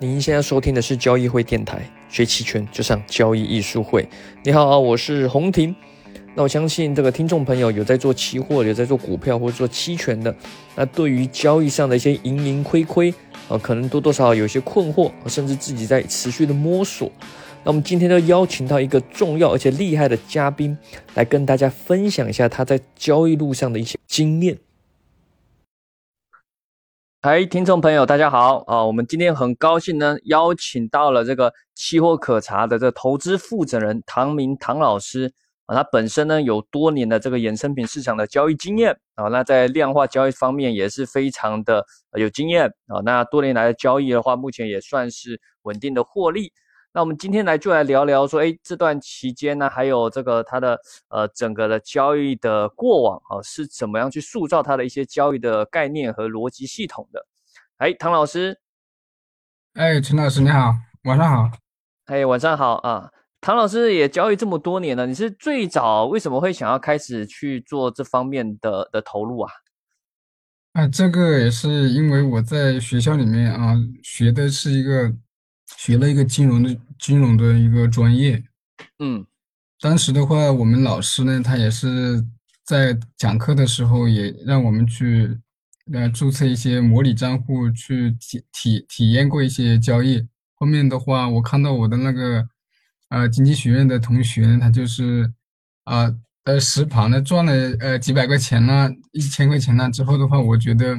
您现在收听的是交易会电台，学期权就上交易艺术会。你好，我是洪婷。那我相信这个听众朋友有在做期货、有在做股票或者做期权的，那对于交易上的一些盈盈亏亏啊，可能多多少少有些困惑，甚至自己在持续的摸索。那我们今天就邀请到一个重要而且厉害的嘉宾，来跟大家分享一下他在交易路上的一些经验。嗨，听众朋友，大家好啊！我们今天很高兴呢，邀请到了这个期货可查的这投资负责人唐明唐老师啊。他本身呢有多年的这个衍生品市场的交易经验啊，那在量化交易方面也是非常的有经验啊。那多年来的交易的话，目前也算是稳定的获利。那我们今天来就来聊聊说，哎，这段期间呢，还有这个他的呃整个的交易的过往啊，是怎么样去塑造他的一些交易的概念和逻辑系统的？哎，唐老师，哎，陈老师你好，晚上好。哎，晚上好啊，唐老师也交易这么多年了，你是最早为什么会想要开始去做这方面的的投入啊？啊，这个也是因为我在学校里面啊学的是一个。学了一个金融的金融的一个专业，嗯，当时的话，我们老师呢，他也是在讲课的时候，也让我们去呃注册一些模拟账户，去体体体验过一些交易。后面的话，我看到我的那个呃经济学院的同学呢，他就是啊呃实盘呢赚了呃几百块钱呢，一千块钱呢之后的话，我觉得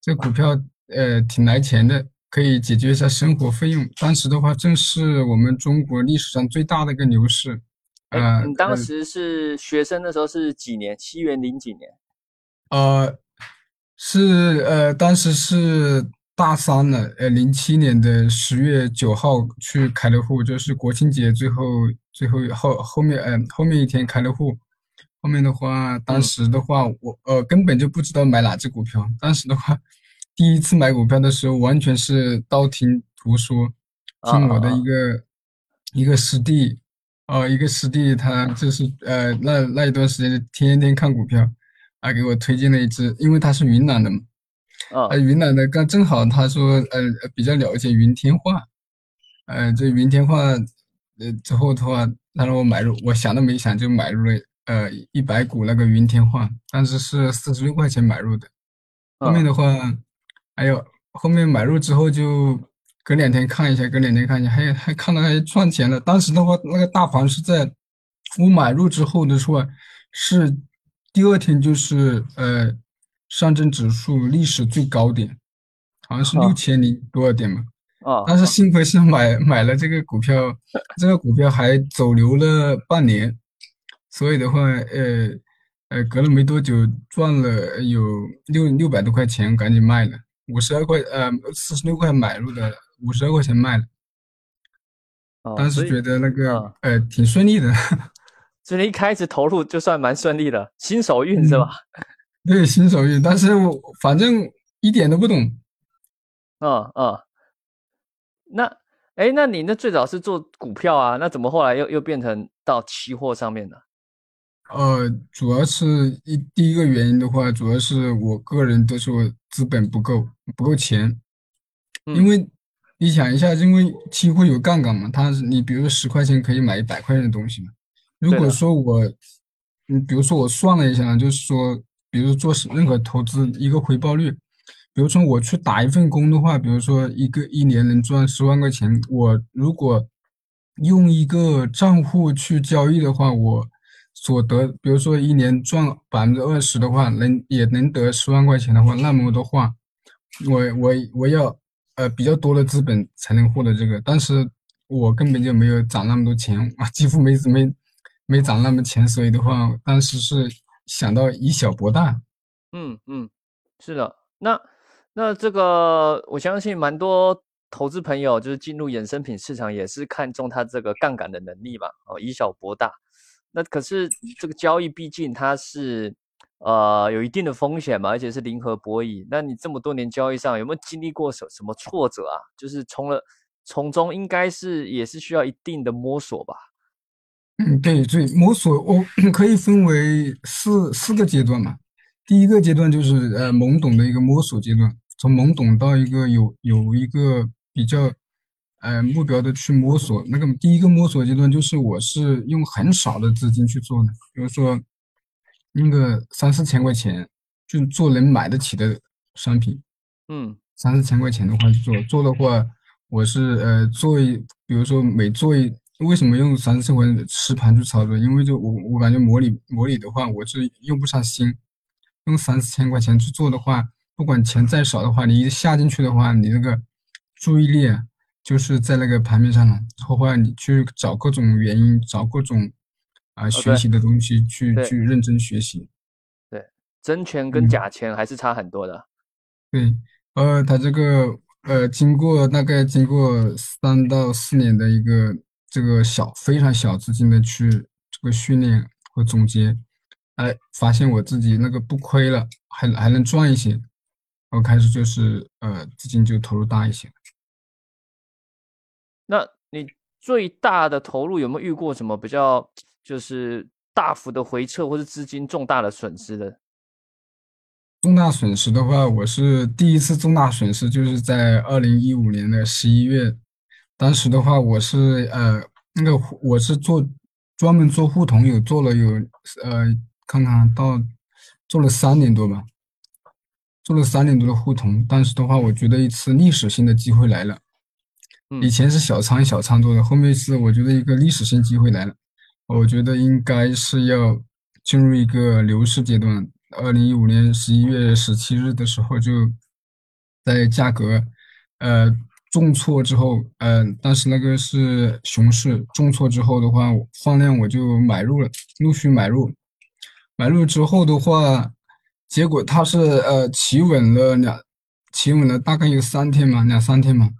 这股票呃挺来钱的。可以解决一下生活费用。当时的话，正是我们中国历史上最大的一个牛市。呃，你当时是学生的时候是几年？七元零几年？呃，是呃，当时是大三了。呃，零七年的十月九号去开了户，就是国庆节最后最后后后面嗯后面一天开了户。后面的话，当时的话我呃根本就不知道买哪只股票。当时的话。第一次买股票的时候，完全是道听途说，听我的一个一个师弟，呃，一个师弟，他就是呃，那那一段时间天天看股票，啊，给我推荐了一只，因为他是云南的嘛，啊，云南的刚正好他说呃比较了解云天化，呃，这云天化，呃之后的话，他让我买入，我想都没想就买入了呃一百股那个云天化，当时是四十六块钱买入的，后面的话。还有后面买入之后就隔两天看一下，隔两天看一下，还还看到还赚钱了。当时的话，那个大盘是在我买入之后的话，是第二天就是呃上证指数历史最高点，好像是六千零多少点嘛。啊！但是幸亏是买买了这个股票，这个股票还走流了半年，所以的话，呃呃，隔了没多久赚了有六六百多块钱，赶紧卖了。五十二块，呃，四十六块买入的，五十二块钱卖了。当时觉得那个，呃，挺顺利的。所以一开始投入就算蛮顺利的，新手运是吧？对，新手运，但是我反正一点都不懂。嗯嗯。那，哎，那你那最早是做股票啊？那怎么后来又又变成到期货上面呢？呃，主要是一第一个原因的话，主要是我个人都说资本不够，不够钱。因为你想一下，因为期货有杠杆嘛，它你比如说十块钱可以买一百块钱的东西嘛。如果说我，你比如说我算了一下，就是说，比如做任何投资一个回报率，比如说我去打一份工的话，比如说一个一年能赚十万块钱，我如果用一个账户去交易的话，我。所得，比如说一年赚百分之二十的话，能也能得十万块钱的话，那么的话，我我我要呃比较多的资本才能获得这个，但是我根本就没有攒那么多钱啊，几乎没没没攒那么钱，所以的话，当时是想到以小博大。嗯嗯，是的，那那这个我相信蛮多投资朋友就是进入衍生品市场也是看中它这个杠杆的能力嘛，哦，以小博大。那可是这个交易，毕竟它是呃有一定的风险嘛，而且是零和博弈。那你这么多年交易上有没有经历过什什么挫折啊？就是从了从中应该是也是需要一定的摸索吧？嗯，对对，摸索我 可以分为四四个阶段嘛。第一个阶段就是呃懵懂的一个摸索阶段，从懵懂到一个有有一个比较呃目标的去摸索。那个第一个摸索阶段就是我是用很少的资金去做的，比如说用个三四千块钱就做能买得起的商品。嗯，三四千块钱的话去做做的话，我是呃做一，比如说每做一，为什么用三四千块钱的实盘去操作？因为就我我感觉模拟模拟的话，我是用不上心。用三四千块钱去做的话，不管钱再少的话，你一下进去的话，你那个注意力就是在那个盘面上了。后话你去找各种原因，找各种啊学习的东西去去认真学习。对，真钱跟假钱还是差很多的。对，呃，他这个呃，经过大概经过三到四年的一个这个小非常小资金的去这个训练和总结。哎，发现我自己那个不亏了，还还能赚一些，我开始就是呃资金就投入大一些。你最大的投入有没有遇过什么比较就是大幅的回撤，或是资金重大的损失的？重大损失的话，我是第一次重大损失就是在二零一五年的十一月，当时的话我是呃那个我是做专门做互通，有做了有呃。看看到做了三年多吧，做了三年多的互通，但是的话，我觉得一次历史性的机会来了。以前是小仓小仓做的，后面是我觉得一个历史性机会来了，我觉得应该是要进入一个牛市阶段。二零一五年十一月十七日的时候，就在价格呃重挫之后，呃，但是那个是熊市重挫之后的话，放量我就买入了，陆续买入。买入之后的话，结果它是呃企稳了两，企稳了大概有三天嘛，两三天嘛。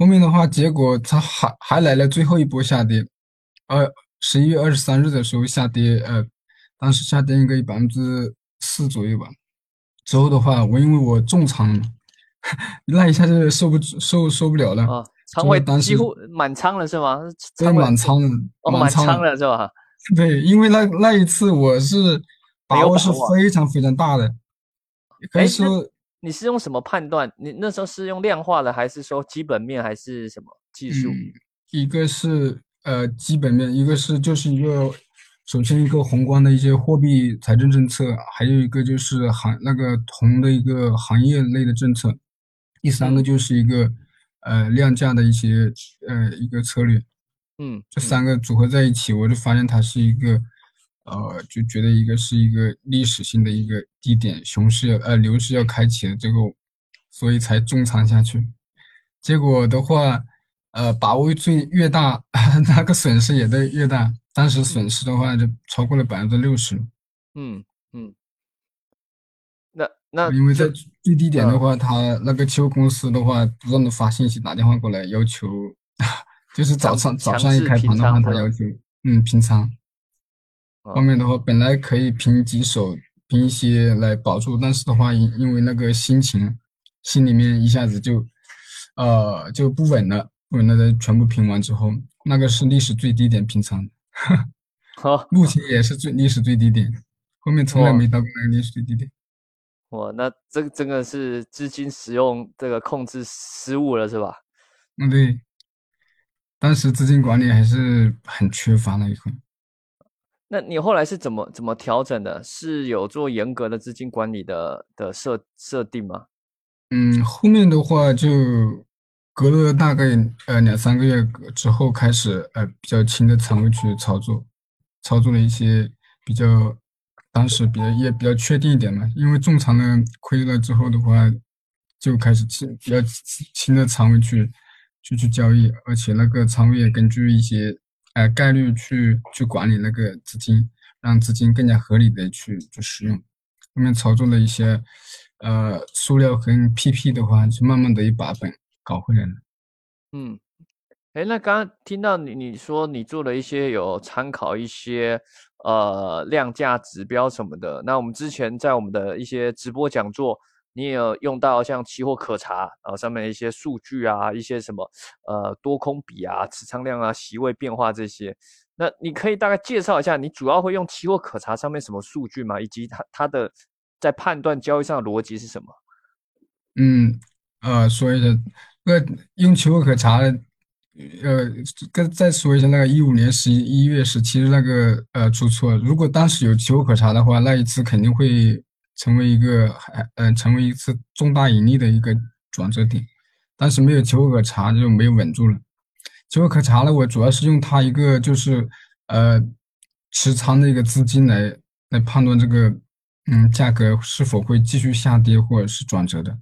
后面的话，结果它还还来了最后一波下跌，呃，十一月二十三日的时候下跌，呃，当时下跌应该有百分之四左右吧。之后的话，我因为我重仓，那一下就受不受受不了了啊，仓位几乎满仓了是吗？对，满仓了，满仓了是吧？对，因为那那一次我是把握是非常非常大的，可以说你是用什么判断？你那时候是用量化的，还是说基本面，还是什么技术？一个是呃基本面，一个是就是一个首先一个宏观的一些货币财政政策，还有一个就是行那个铜的一个行业类的政策，第三个就是一个呃量价的一些呃一个策略。嗯，这三个组合在一起，我就发现它是一个，呃，就觉得一个是一个历史性的一个低点，熊市要呃牛市要开启了这个，所以才重仓下去。结果的话，呃，把握最越大，那个损失也得越大。当时损失的话就超过了百分之六十。嗯嗯。那那因为在最低点的话，他那个期货公司的话不断的发信息打电话过来要求。就是早上早上一开盘的话，他要求嗯平仓，后面的话本来可以凭几手凭一些来保住，但是的话因因为那个心情心里面一下子就呃就不稳了，不稳了的全部平完之后，那个是历史最低点平仓，好，目前也是最历史最低点，后面从来没到过那个历史最低点。哇，那这个真的是资金使用这个控制失误了是吧？嗯，对。当时资金管理还是很缺乏那一块。那你后来是怎么怎么调整的？是有做严格的资金管理的的设设定吗？嗯，后面的话就隔了大概呃两三个月之后，开始呃比较轻的仓位去操作，操作了一些比较当时比较也比较确定一点嘛。因为重仓的亏了之后的话，就开始轻比较轻的仓位去。去去交易，而且那个仓位也根据一些呃概率去去管理那个资金，让资金更加合理的去去使用。后面操作了一些呃塑料跟 PP 的话，就慢慢的一把本搞回来了。嗯，哎，那刚刚听到你你说你做了一些有参考一些呃量价指标什么的，那我们之前在我们的一些直播讲座。你也有用到像期货可查，然后上面一些数据啊，一些什么呃多空比啊、持仓量啊、席位变化这些。那你可以大概介绍一下，你主要会用期货可查上面什么数据吗？以及它它的在判断交易上的逻辑是什么？嗯，呃，说一下，那用期货可查呃，跟再说一下那个一五年十一月十七日那个呃出错，如果当时有期货可查的话，那一次肯定会成为一个还呃成为一次重大盈利的一个转折点。但是没有期货可查就没有稳住了。期货可查呢，我主要是用它一个就是呃持仓的一个资金来来判断这个嗯价格是否会继续下跌或者是转折的。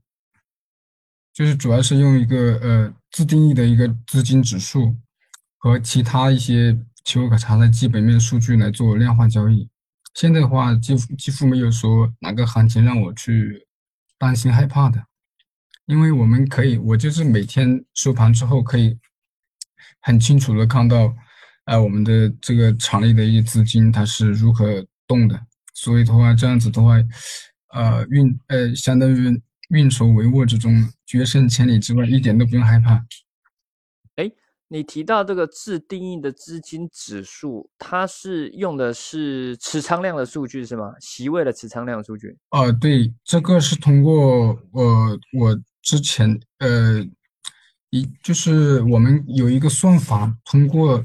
就是主要是用一个呃自定义的一个资金指数和其他一些期货可查的基本面数据来做量化交易。现在的话，几乎几乎没有说哪个行情让我去担心害怕的，因为我们可以，我就是每天收盘之后可以很清楚的看到，呃，我们的这个场内的一些资金它是如何动的。所以的话，这样子的话，呃，运呃相当于。运筹帷幄之中，决胜千里之外，一点都不用害怕。哎，你提到这个自定义的资金指数，它是用的是持仓量的数据是吗？席位的持仓量数据？呃，对，这个是通过呃，我之前呃，一就是我们有一个算法，通过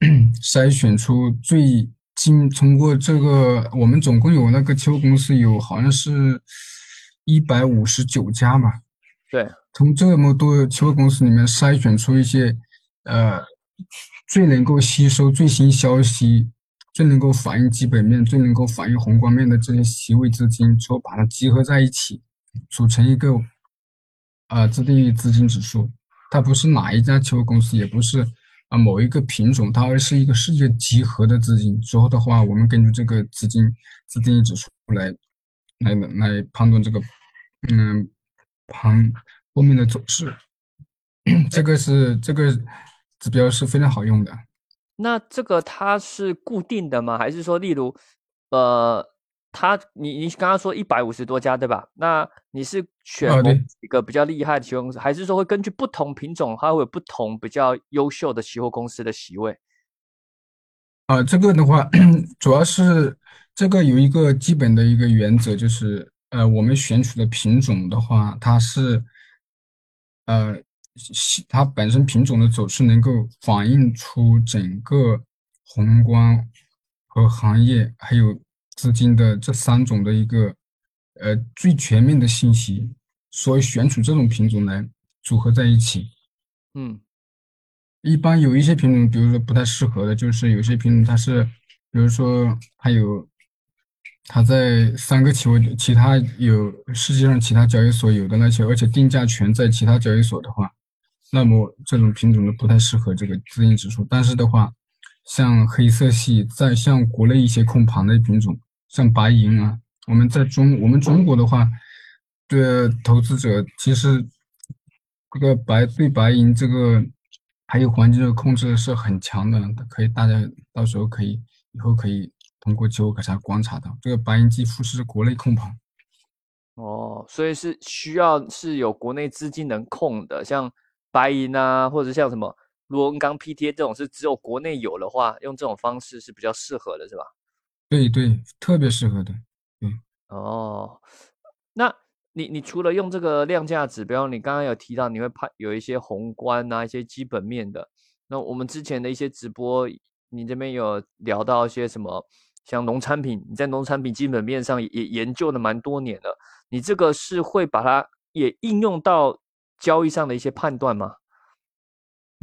筛选出最近，通过这个，我们总共有那个期货公司有好像是。一百五十九家吧，对，从这么多期货公司里面筛选出一些，呃，最能够吸收最新消息、最能够反映基本面、最能够反映宏观面的这些席位资金，之后把它集合在一起，组成一个，呃，自定义资金指数。它不是哪一家期货公司，也不是啊某一个品种，它而是一个世界集合的资金。之后的话，我们根据这个资金自定义指数来，来来判断这个。嗯，盘后面的走势，这个是这个指标是非常好用的。那这个它是固定的吗？还是说，例如，呃，它你你刚刚说一百五十多家对吧？那你是选一个比较厉害的期货公司，还是说会根据不同品种，它会有不同比较优秀的期货公司的席位？啊，这个的话，主要是这个有一个基本的一个原则，就是。呃，我们选取的品种的话，它是，呃，它本身品种的走势能够反映出整个宏观和行业还有资金的这三种的一个呃最全面的信息，所以选取这种品种来组合在一起。嗯，一般有一些品种，比如说不太适合的，就是有些品种它是，比如说它有。它在三个期货，其他有世界上其他交易所有的那些，而且定价权在其他交易所的话，那么这种品种呢不太适合这个资金指数。但是的话，像黑色系，在像国内一些控盘的品种，像白银啊，我们在中我们中国的话，对投资者其实这个白对白银这个还有环境的控制是很强的，可以大家到时候可以以后可以。通过期货可查观察到，这个白银几乎是国内控盘。哦，所以是需要是有国内资金能控的，像白银啊，或者像什么螺纹钢 PTA 这种，是只有国内有的话，用这种方式是比较适合的，是吧？对对，特别适合的。嗯。哦，那你你除了用这个量价指标，你刚刚有提到你会判有一些宏观啊，一些基本面的。那我们之前的一些直播，你这边有聊到一些什么？像农产品，你在农产品基本面上也研究了蛮多年了，你这个是会把它也应用到交易上的一些判断吗？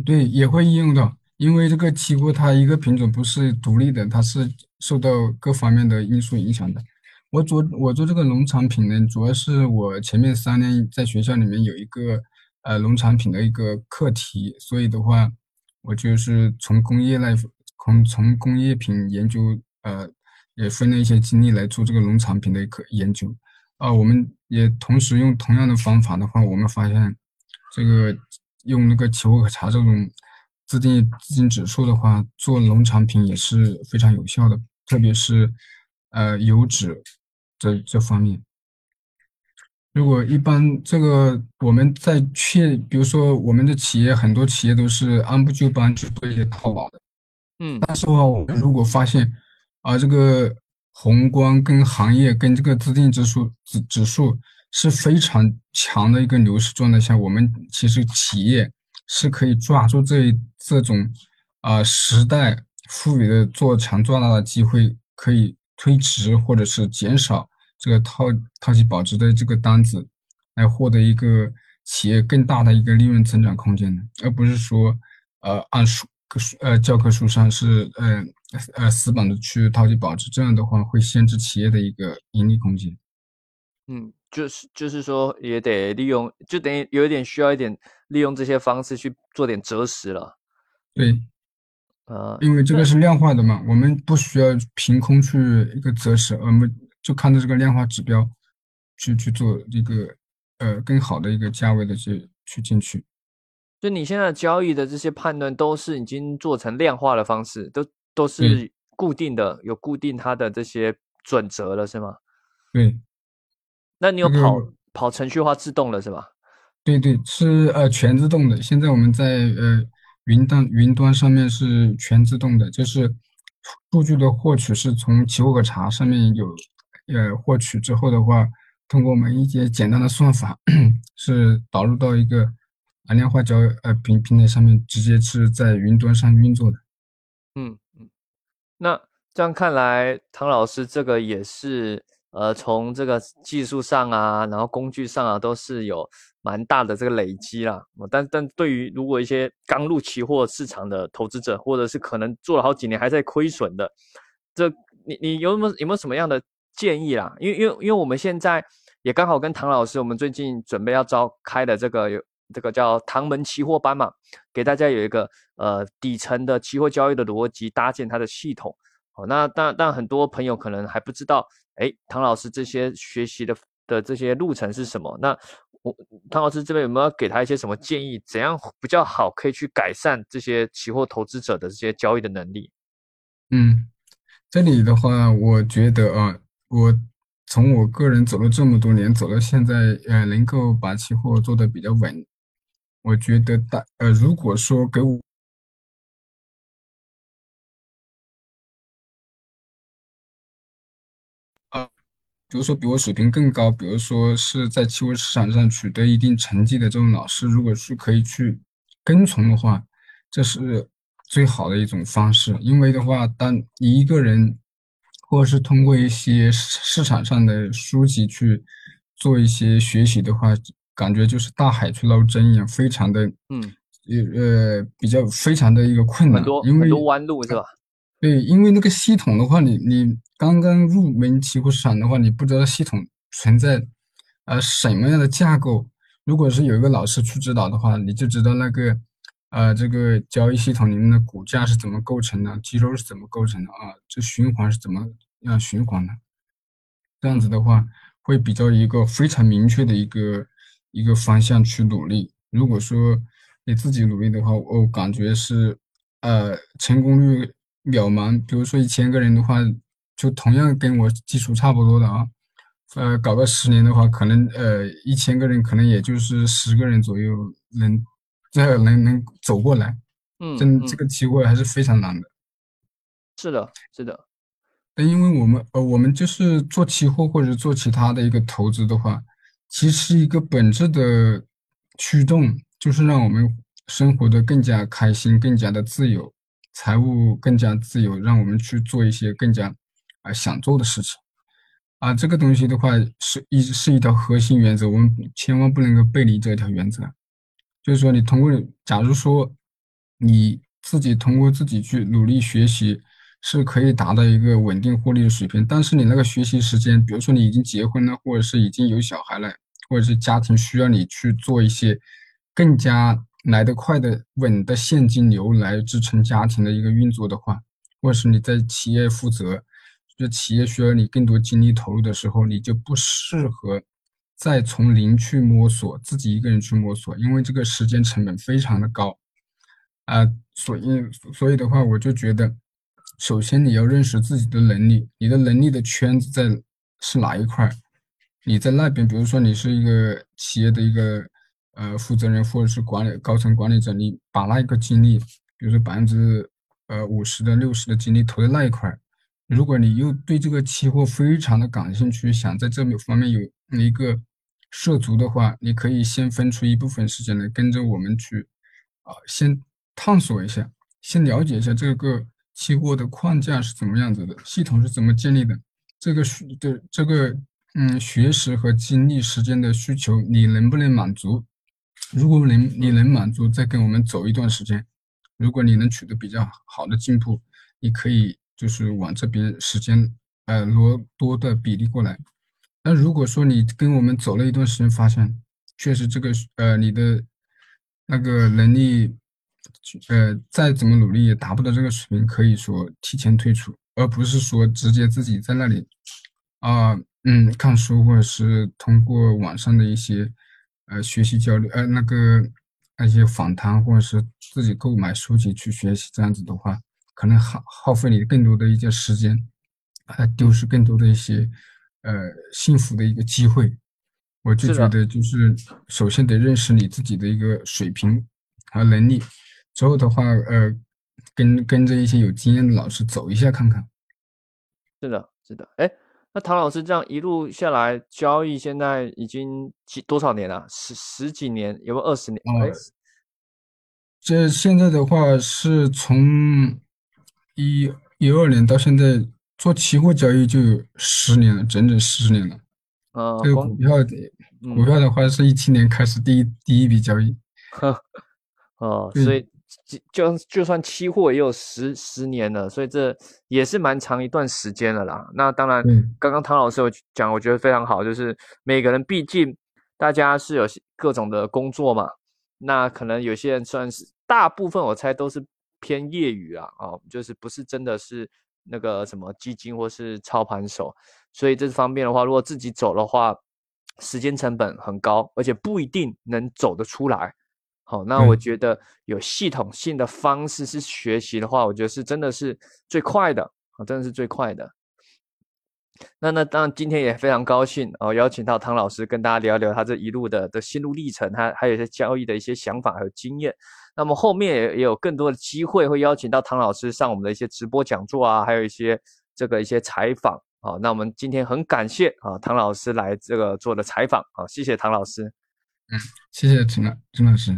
对，也会应用到，因为这个期货它一个品种不是独立的，它是受到各方面的因素影响的。我做我做这个农产品呢，主要是我前面三年在学校里面有一个呃农产品的一个课题，所以的话，我就是从工业来从从工业品研究。呃，也分了一些精力来做这个农产品的一个研究，啊，我们也同时用同样的方法的话，我们发现这个用那个期货可查这种自定义资金指数的话，做农产品也是非常有效的，特别是呃油脂这这方面。如果一般这个我们在确，比如说我们的企业很多企业都是按部就班去做一些套牢的，嗯，但是的话，我们如果发现啊这个宏观跟行业跟这个自定指数指指数是非常强的一个牛市状态下，我们其实企业是可以抓住这这种啊时代赋予的做强做大的机会，可以推迟或者是减少这个套套期保值的这个单子，来获得一个企业更大的一个利润增长空间的，而不是说呃按书书呃教科书上是呃呃死板的去套期保值，这样的话会限制企业的一个盈利空间。嗯。就是就是说，也得利用，就等于有一点需要一点利用这些方式去做点择时了。对，呃，因为这个是量化的嘛，我们不需要凭空去一个择时，我们就看着这个量化指标去去做一个呃更好的一个价位的去去进去。就你现在交易的这些判断都是已经做成量化的方式，都都是固定的，有固定它的这些准则了，是吗？对。那你有跑跑程序化自动了是吧？对对，是呃全自动的。现在我们在呃云端云端上面是全自动的，就是数据的获取是从奇货可查上面有呃获取之后的话，通过我们一些简单的算法是导入到一个量化交呃平平台上面，直接是在云端上运作的。嗯嗯，那这样看来，唐老师这个也是。呃，从这个技术上啊，然后工具上啊，都是有蛮大的这个累积啦。但但对于如果一些刚入期货市场的投资者，或者是可能做了好几年还在亏损的，这你你有没有有没有什么样的建议啦？因为因为因为我们现在也刚好跟唐老师，我们最近准备要召开的这个有这个叫唐门期货班嘛，给大家有一个呃底层的期货交易的逻辑，搭建它的系统。哦，那但但很多朋友可能还不知道。哎，唐老师，这些学习的的这些路程是什么？那我唐老师这边有没有给他一些什么建议？怎样比较好，可以去改善这些期货投资者的这些交易的能力？嗯，这里的话，我觉得啊，我从我个人走了这么多年，走到现在，呃，能够把期货做得比较稳，我觉得大呃，如果说给我。比如说比我水平更高，比如说是在期货市场上取得一定成绩的这种老师，如果是可以去跟从的话，这是最好的一种方式。因为的话，当你一个人，或者是通过一些市场上的书籍去做一些学习的话，感觉就是大海去捞针一样，非常的，嗯，呃，比较非常的一个困难，因为很多弯路是吧？对，因为那个系统的话，你你刚刚入门期货市场的话，你不知道系统存在呃什么样的架构。如果是有一个老师去指导的话，你就知道那个呃这个交易系统里面的股价是怎么构成的，肌肉是怎么构成的啊，这循环是怎么样循环的。这样子的话，会比较一个非常明确的一个一个方向去努力。如果说你自己努力的话，我感觉是呃成功率。渺茫，比如说一千个人的话，就同样跟我基础差不多的啊，呃，搞个十年的话，可能呃一千个人可能也就是十个人左右能这能能走过来，嗯，真这个机会还是非常难的。是的，是的。因为我们呃我们就是做期货或者做其他的一个投资的话，其实一个本质的驱动就是让我们生活的更加开心，更加的自由。财务更加自由，让我们去做一些更加啊想做的事情啊。这个东西的话是一是一条核心原则，我们千万不能够背离这条原则。就是说，你通过，假如说你自己通过自己去努力学习，是可以达到一个稳定获利的水平。但是你那个学习时间，比如说你已经结婚了，或者是已经有小孩了，或者是家庭需要你去做一些更加。来得快的稳的现金流来支撑家庭的一个运作的话，或者是你在企业负责，就企业需要你更多精力投入的时候，你就不适合再从零去摸索，自己一个人去摸索，因为这个时间成本非常的高啊。所以，所以的话，我就觉得，首先你要认识自己的能力，你的能力的圈子在是哪一块？你在那边，比如说你是一个企业的一个。呃，负责人或者是管理高层管理者，你把那一个精力，比如说百分之呃五十的、六十的精力投在那一块。如果你又对这个期货非常的感兴趣，想在这方面有一个涉足的话，你可以先分出一部分时间来跟着我们去啊，先探索一下，先了解一下这个期货的框架是怎么样子的，系统是怎么建立的，这个需的这个嗯学识和精力时间的需求你能不能满足？如果能你能满足，再跟我们走一段时间。如果你能取得比较好的进步，你可以就是往这边时间呃挪多的比例过来。那如果说你跟我们走了一段时间，发现确实这个呃你的那个能力呃再怎么努力也达不到这个水平，可以说提前退出，而不是说直接自己在那里啊嗯看书或者是通过网上的一些呃学习交流呃那个。那些访谈或者是自己购买书籍去学习，这样子的话，可能耗耗费你更多的一些时间，还丢失更多的一些呃幸福的一个机会。我就觉得，就是首先得认识你自己的一个水平和能力，之后的话，呃，跟跟着一些有经验的老师走一下看看。是的，是的，哎。那唐老师这样一路下来交易，现在已经几多少年了？十十几年，有没有二十年？哦，这现在的话是从一一二年到现在做期货交易就有十年了，整整十年了。啊，这个股票的股票的话是一七年开始第一第一笔交易。哦，所以。就就算期货也有十十年了，所以这也是蛮长一段时间了啦。那当然，刚刚唐老师有讲，我觉得非常好，就是每个人毕竟大家是有各种的工作嘛，那可能有些人算是大部分我猜都是偏业余啊，哦，就是不是真的是那个什么基金或是操盘手，所以这方面的话，如果自己走的话，时间成本很高，而且不一定能走得出来。好，那我觉得有系统性的方式是学习的话，我觉得是真的是最快的啊，真的是最快的。那那当然，今天也非常高兴哦，邀请到唐老师跟大家聊聊他这一路的的心路历程，他还有一些交易的一些想法还有经验。那么后面也也有更多的机会会邀请到唐老师上我们的一些直播讲座啊，还有一些这个一些采访啊。那我们今天很感谢啊唐老师来这个做的采访啊，谢谢唐老师。嗯，谢谢陈老陈老师。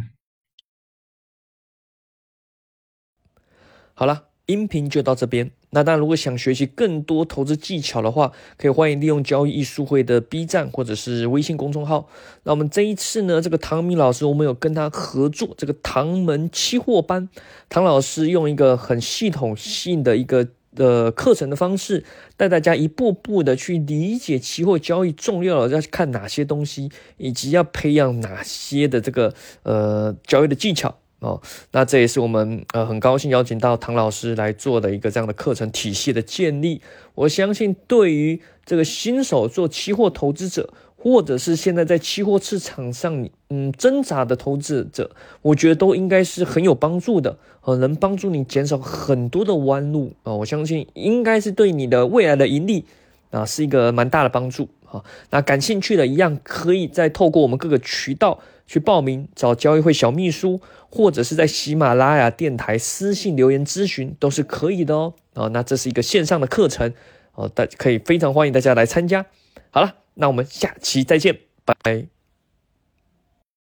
好了，音频就到这边。那当然，如果想学习更多投资技巧的话，可以欢迎利用交易艺术会的 B 站或者是微信公众号。那我们这一次呢，这个唐明老师，我们有跟他合作这个唐门期货班。唐老师用一个很系统性的一个的课程的方式，带大家一步步的去理解期货交易重要的要看哪些东西，以及要培养哪些的这个呃交易的技巧。哦，那这也是我们呃很高兴邀请到唐老师来做的一个这样的课程体系的建立。我相信对于这个新手做期货投资者，或者是现在在期货市场上嗯挣扎的投资者，我觉得都应该是很有帮助的，呃，能帮助你减少很多的弯路啊。我相信应该是对你的未来的盈利啊是一个蛮大的帮助啊。那感兴趣的一样可以再透过我们各个渠道去报名，找交易会小秘书。或者是在喜马拉雅电台私信留言咨询都是可以的哦。啊，那这是一个线上的课程哦，大可以非常欢迎大家来参加。好了，那我们下期再见，拜拜。